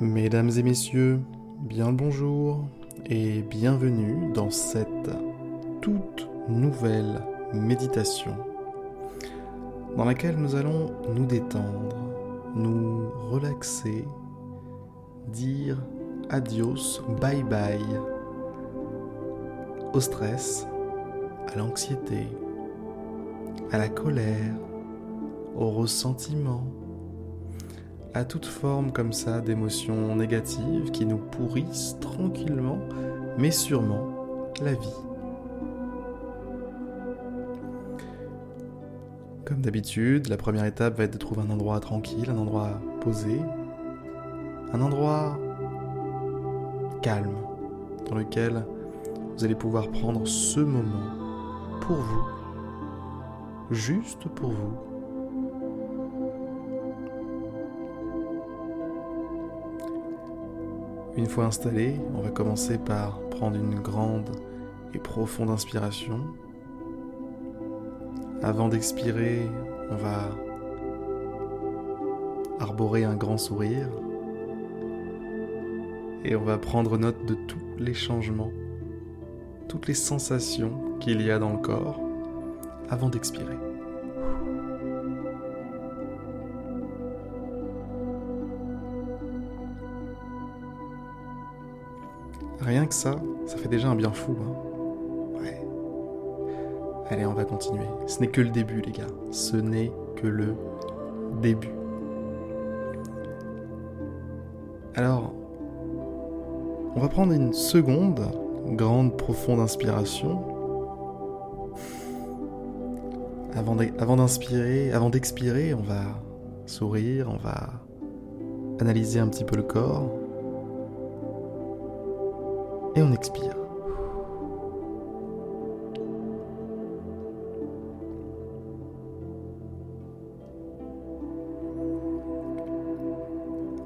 Mesdames et messieurs, bien le bonjour et bienvenue dans cette toute nouvelle méditation dans laquelle nous allons nous détendre, nous relaxer, dire adios, bye bye au stress, à l'anxiété, à la colère, au ressentiment, à toute forme comme ça d'émotions négatives qui nous pourrissent tranquillement mais sûrement la vie. Comme d'habitude, la première étape va être de trouver un endroit tranquille, un endroit posé, un endroit calme dans lequel vous allez pouvoir prendre ce moment pour vous, juste pour vous. Une fois installé, on va commencer par prendre une grande et profonde inspiration. Avant d'expirer, on va arborer un grand sourire et on va prendre note de tous les changements, toutes les sensations qu'il y a dans le corps avant d'expirer. Rien que ça, ça fait déjà un bien fou. Hein ouais. Allez, on va continuer. Ce n'est que le début, les gars. Ce n'est que le début. Alors, on va prendre une seconde, grande, profonde inspiration. Avant d'inspirer, avant d'expirer, on va sourire, on va analyser un petit peu le corps et on expire.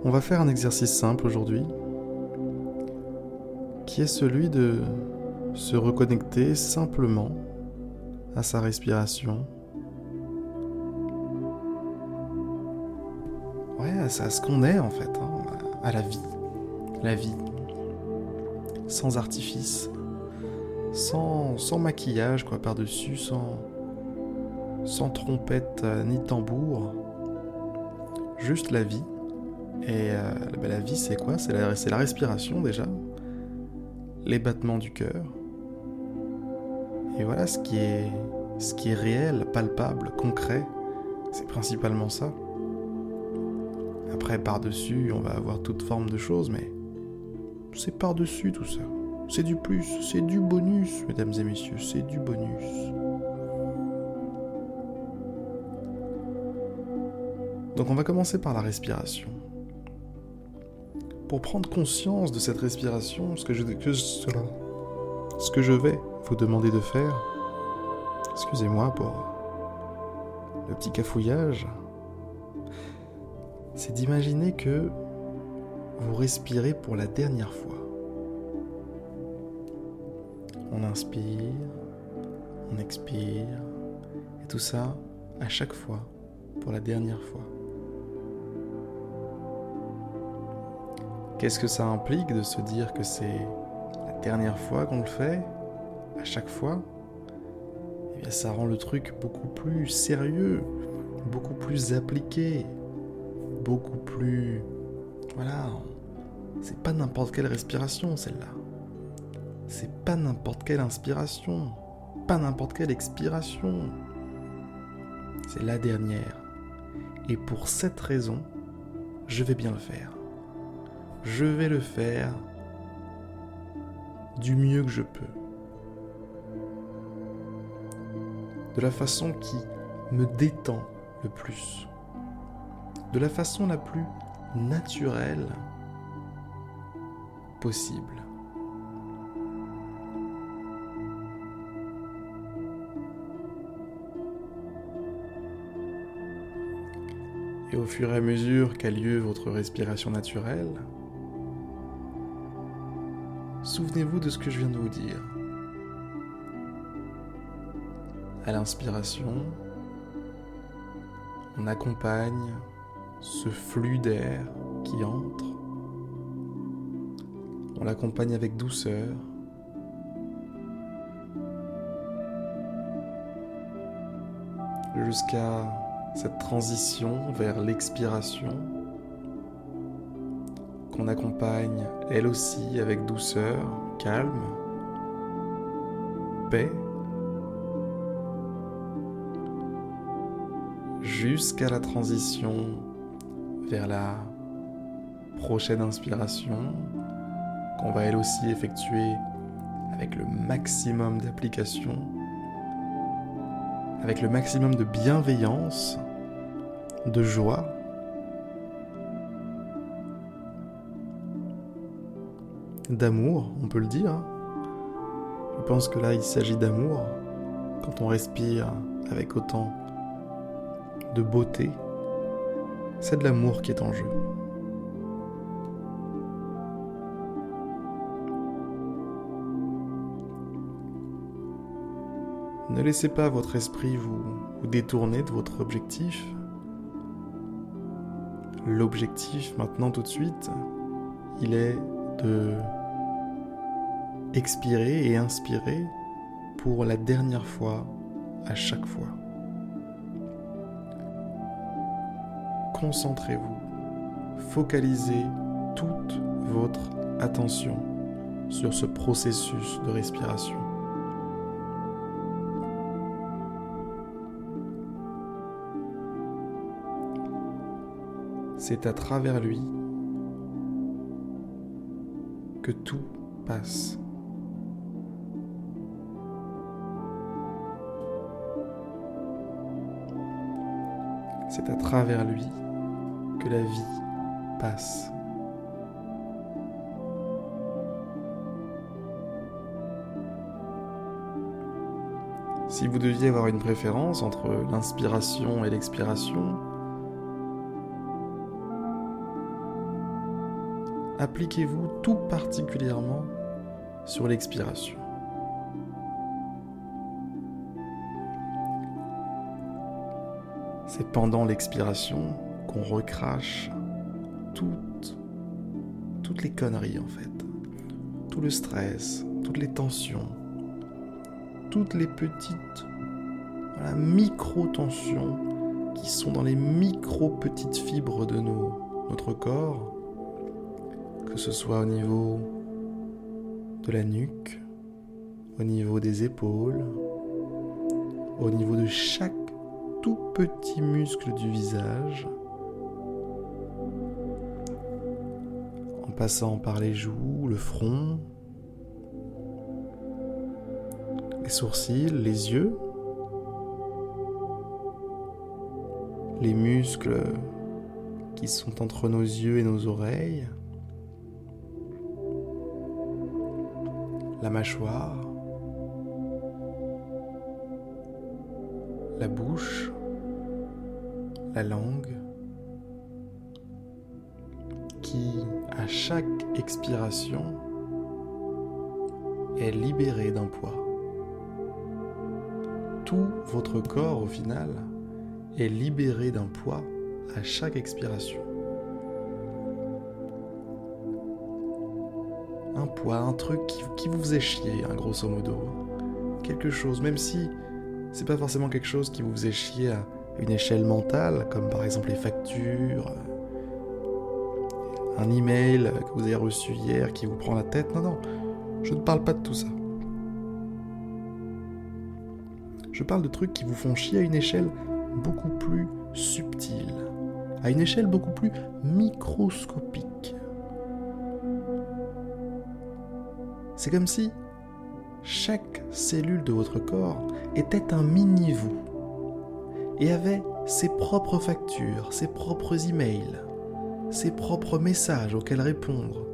On va faire un exercice simple aujourd'hui, qui est celui de se reconnecter simplement à sa respiration. Ouais, à ce qu'on est en fait, hein, à la vie. La vie, sans artifice, sans, maquillage quoi par-dessus, sans, sans trompette euh, ni tambour, juste la vie. Et euh, bah, la vie c'est quoi? C'est la, la respiration déjà, les battements du cœur. Et voilà ce qui est, ce qui est réel, palpable, concret, c'est principalement ça. Après, par-dessus, on va avoir toute forme de choses, mais c'est par-dessus tout ça. C'est du plus, c'est du bonus, mesdames et messieurs, c'est du bonus. Donc on va commencer par la respiration. Pour prendre conscience de cette respiration, ce que je, vais vous demander de faire, excusez-moi pour le petit cafouillage, c'est d'imaginer que vous respirez pour la dernière fois. On inspire, on expire, et tout ça à chaque fois, pour la dernière fois. Qu'est-ce que ça implique de se dire que c'est la dernière fois qu'on le fait, à chaque fois? Eh bien, ça rend le truc beaucoup plus sérieux, beaucoup plus appliqué, beaucoup plus voilà, c'est pas n'importe quelle respiration celle-là. C'est pas n'importe quelle inspiration, pas n'importe quelle expiration. C'est la dernière. Et pour cette raison, je vais bien le faire. Je vais le faire du mieux que je peux. De la façon qui me détend le plus. De la façon la plus naturel possible. Et au fur et à mesure qu'a lieu votre respiration naturelle, souvenez-vous de ce que je viens de vous dire. À l'inspiration, on accompagne ce flux d'air qui entre on l'accompagne avec douceur. Jusqu'à cette transition vers l'expiration qu'on accompagne elle aussi avec douceur, calme, paix, jusqu'à la transition vers la prochaine inspiration qu'on va elle aussi effectuer avec le maximum d'application, avec le maximum de bienveillance, de joie. d'amour, on peut le dire. Je pense que là, il s'agit d'amour quand on respire avec autant de beauté. C'est de l'amour qui est en jeu. Ne laissez pas votre esprit vous, détourner de votre objectif. L'objectif maintenant tout de suite, il est de expirer et inspirer pour la dernière fois à chaque fois. Concentrez-vous, focalisez toute votre attention sur ce processus de respiration. C'est à travers lui que tout passe. C'est à travers lui que la vie passe. Si vous deviez avoir une préférence entre l'inspiration et l'expiration, appliquez-vous tout particulièrement sur l'expiration. C'est pendant l'expiration qu'on recrache toutes, toutes les conneries en fait. Tout le stress, toutes les tensions, toutes les petites micro-tensions qui sont dans les micro-petites fibres de notre corps que ce soit au niveau de la nuque, au niveau des épaules, au niveau de chaque tout petit muscle du visage, passant par les joues, le front, les sourcils, les yeux, les muscles qui sont entre nos yeux et nos oreilles, la mâchoire, la bouche, la langue, qui, chaque expiration, est libérée d'un poids. Tout votre corps, au final, est libéré d'un poids à chaque expiration. un poids, un truc qui, vous faisait chier, hein, grosso modo. Quelque chose, même si c'est pas forcément quelque chose qui vous faisait chier à une échelle mentale, comme par exemple les factures, un email que vous avez reçu hier qui vous prend la tête. Non, non, je ne parle pas de tout ça. Je parle de trucs qui vous font chier à une échelle beaucoup plus subtile, à une échelle beaucoup plus microscopique. C'est comme si chaque cellule de votre corps était un mini-vous et avait ses propres factures, ses propres emails, ses propres messages auxquels répondre,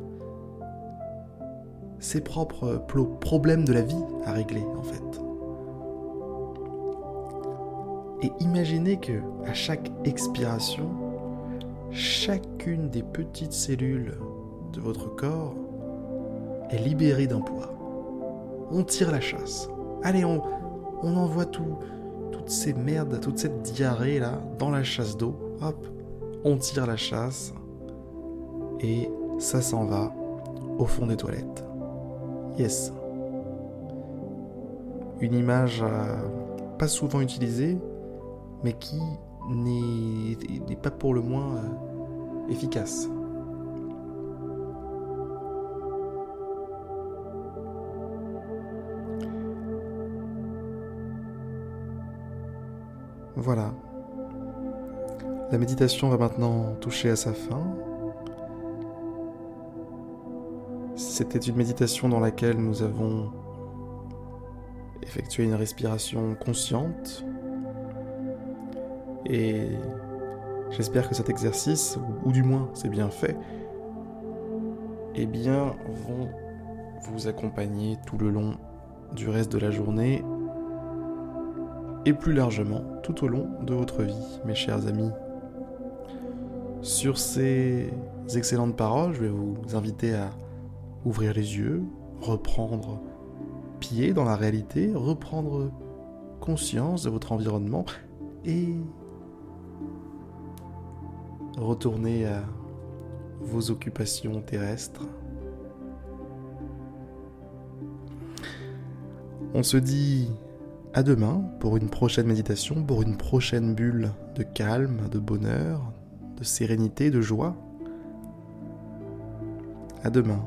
ses propres problèmes de la vie à régler en fait. Et imaginez que à chaque expiration, chacune des petites cellules de votre corps est libéré d'un poids. On tire la chasse. Allez, on, on envoie tout, toutes ces merdes, toute cette diarrhée là dans la chasse d'eau. Hop, on tire la chasse et ça s'en va au fond des toilettes. Yes. Une image pas souvent utilisée, mais qui n'est pas pour le moins euh, efficace. Voilà. La méditation va maintenant toucher à sa fin. C'était une méditation dans laquelle nous avons effectué une respiration consciente. Et j'espère que cet exercice, ou, du moins c'est bien fait, eh bien, vont vous accompagner tout le long du reste de la journée et plus largement tout au long de votre vie, mes chers amis. Sur ces excellentes paroles, je vais vous inviter à ouvrir les yeux, reprendre pied dans la réalité, reprendre conscience de votre environnement et retourner à vos occupations terrestres. On se dit à demain pour une prochaine méditation, pour une prochaine bulle de calme, de bonheur, de sérénité, de joie. À demain.